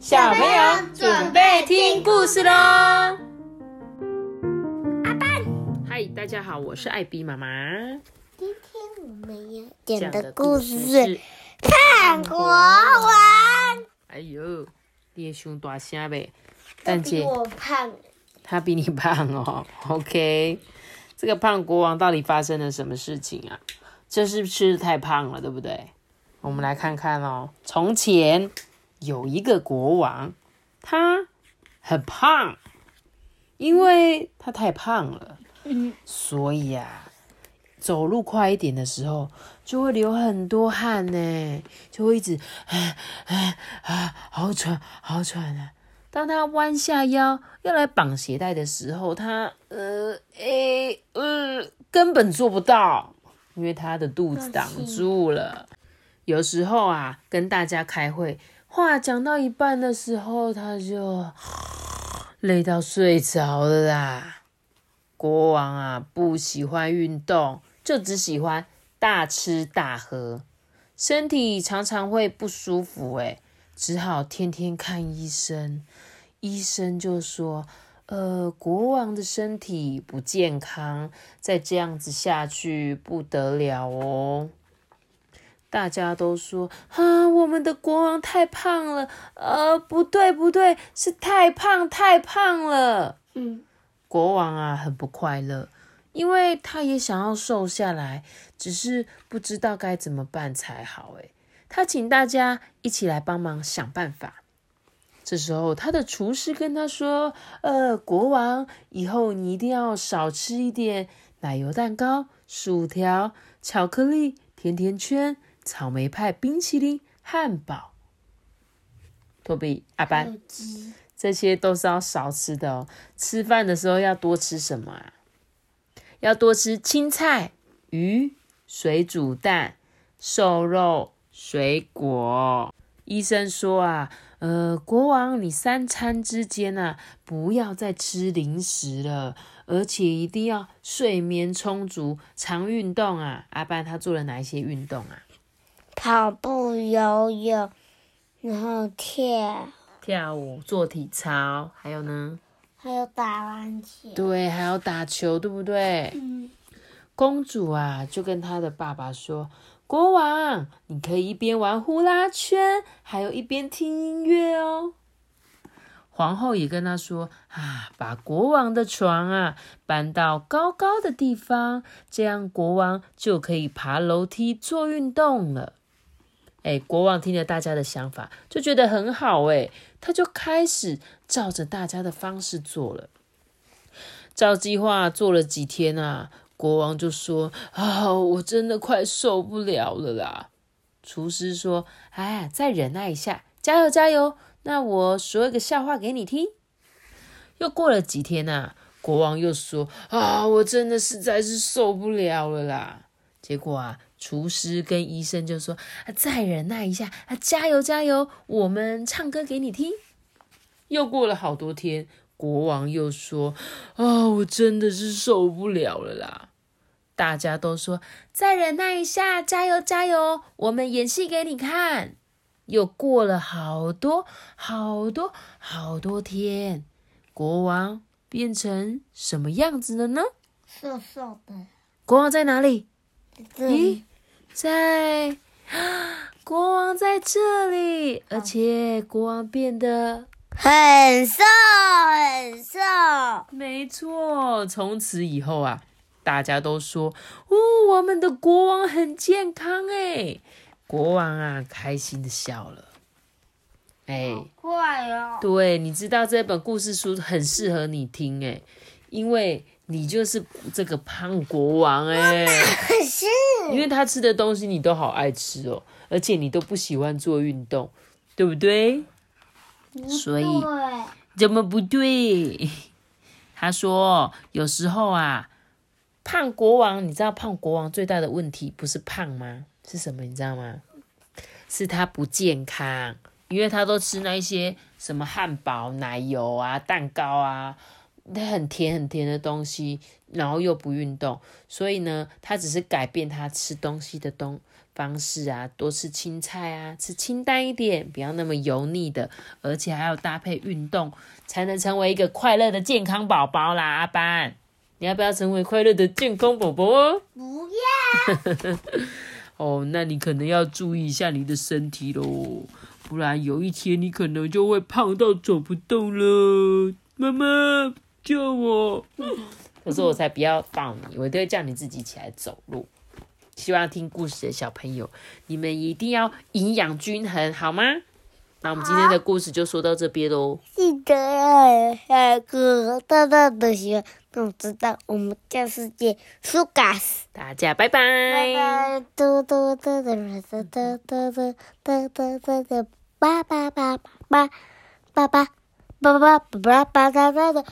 小朋友准备听故事喽！阿爸，嗨，大家好，我是艾比妈妈。今天我们要讲的故事是《看国王》。哎呦，你也胸大声呗？但姐我胖。他比你胖哦。OK，这个胖国王到底发生了什么事情啊？这是不是太胖了，对不对？我们来看看哦。从前。有一个国王，他很胖，因为他太胖了，所以啊，走路快一点的时候就会流很多汗呢，就会一直啊啊啊，好喘，好喘啊！当他弯下腰要来绑鞋带的时候，他呃诶呃根本做不到，因为他的肚子挡住了。有时候啊，跟大家开会。话讲到一半的时候，他就 累到睡着了啦。国王啊，不喜欢运动，就只喜欢大吃大喝，身体常常会不舒服，哎，只好天天看医生。医生就说：“呃，国王的身体不健康，再这样子下去不得了哦。”大家都说啊，我们的国王太胖了。呃，不对，不对，是太胖，太胖了。嗯，国王啊，很不快乐，因为他也想要瘦下来，只是不知道该怎么办才好。诶他请大家一起来帮忙想办法。这时候，他的厨师跟他说：“呃，国王，以后你一定要少吃一点奶油蛋糕、薯条、巧克力、甜甜圈。”草莓派冰淇淋、汉堡，托比、阿班，这些都是要少吃的哦。吃饭的时候要多吃什么啊？要多吃青菜、鱼、水煮蛋、瘦肉、水果。医生说啊，呃，国王，你三餐之间啊，不要再吃零食了，而且一定要睡眠充足，常运动啊。阿班他做了哪一些运动啊？跑步、游泳，然后跳跳舞、做体操，还有呢？还有打篮球。对，还有打球，对不对？嗯。公主啊，就跟她的爸爸说：“国王，你可以一边玩呼啦圈，还有一边听音乐哦。”皇后也跟他说：“啊，把国王的床啊搬到高高的地方，这样国王就可以爬楼梯做运动了。”哎，国王听了大家的想法，就觉得很好。哎，他就开始照着大家的方式做了。照计划做了几天啊，国王就说：“啊，我真的快受不了了啦！”厨师说：“哎，再忍耐一下，加油加油！那我说一个笑话给你听。”又过了几天啊，国王又说：“啊，我真的实在是受不了了啦！”结果啊。厨师跟医生就说：“啊再忍耐一下，啊，加油加油，我们唱歌给你听。”又过了好多天，国王又说：“啊，我真的是受不了了啦！”大家都说：“再忍耐一下，加油加油，我们演戏给你看。”又过了好多好多好多天，国王变成什么样子了呢？瘦瘦的。国王在哪里？咦？在国王在这里，而且国王变得很瘦很瘦。没错，从此以后啊，大家都说哦，我们的国王很健康哎。国王啊，开心的笑了。哎，快哦！对，你知道这本故事书很适合你听哎，因为。你就是这个胖国王哎，是，因为他吃的东西你都好爱吃哦，而且你都不喜欢做运动，对不对？所以怎么不对？他说有时候啊，胖国王，你知道胖国王最大的问题不是胖吗？是什么？你知道吗？是他不健康，因为他都吃那一些什么汉堡、奶油啊、蛋糕啊。很甜很甜的东西，然后又不运动，所以呢，他只是改变他吃东西的东方式啊，多吃青菜啊，吃清淡一点，不要那么油腻的，而且还要搭配运动，才能成为一个快乐的健康宝宝啦。阿班，你要不要成为快乐的健康宝宝哦？不要。哦，那你可能要注意一下你的身体喽，不然有一天你可能就会胖到走不动了。妈妈救我！可是我才不要抱你，我都会叫你自己起来走路。希望听故事的小朋友，你们一定要营养均衡，好吗？那我们今天的故事就说到这边喽。记得要下一个大大的喜欢，知道我们教世界苏嘎斯。大家拜拜。拜拜，嘟嘟嘟嘟嘟嘟嘟嘟嘟嘟嘟嘟，叭叭叭叭叭叭叭叭叭叭叭叭叭叭。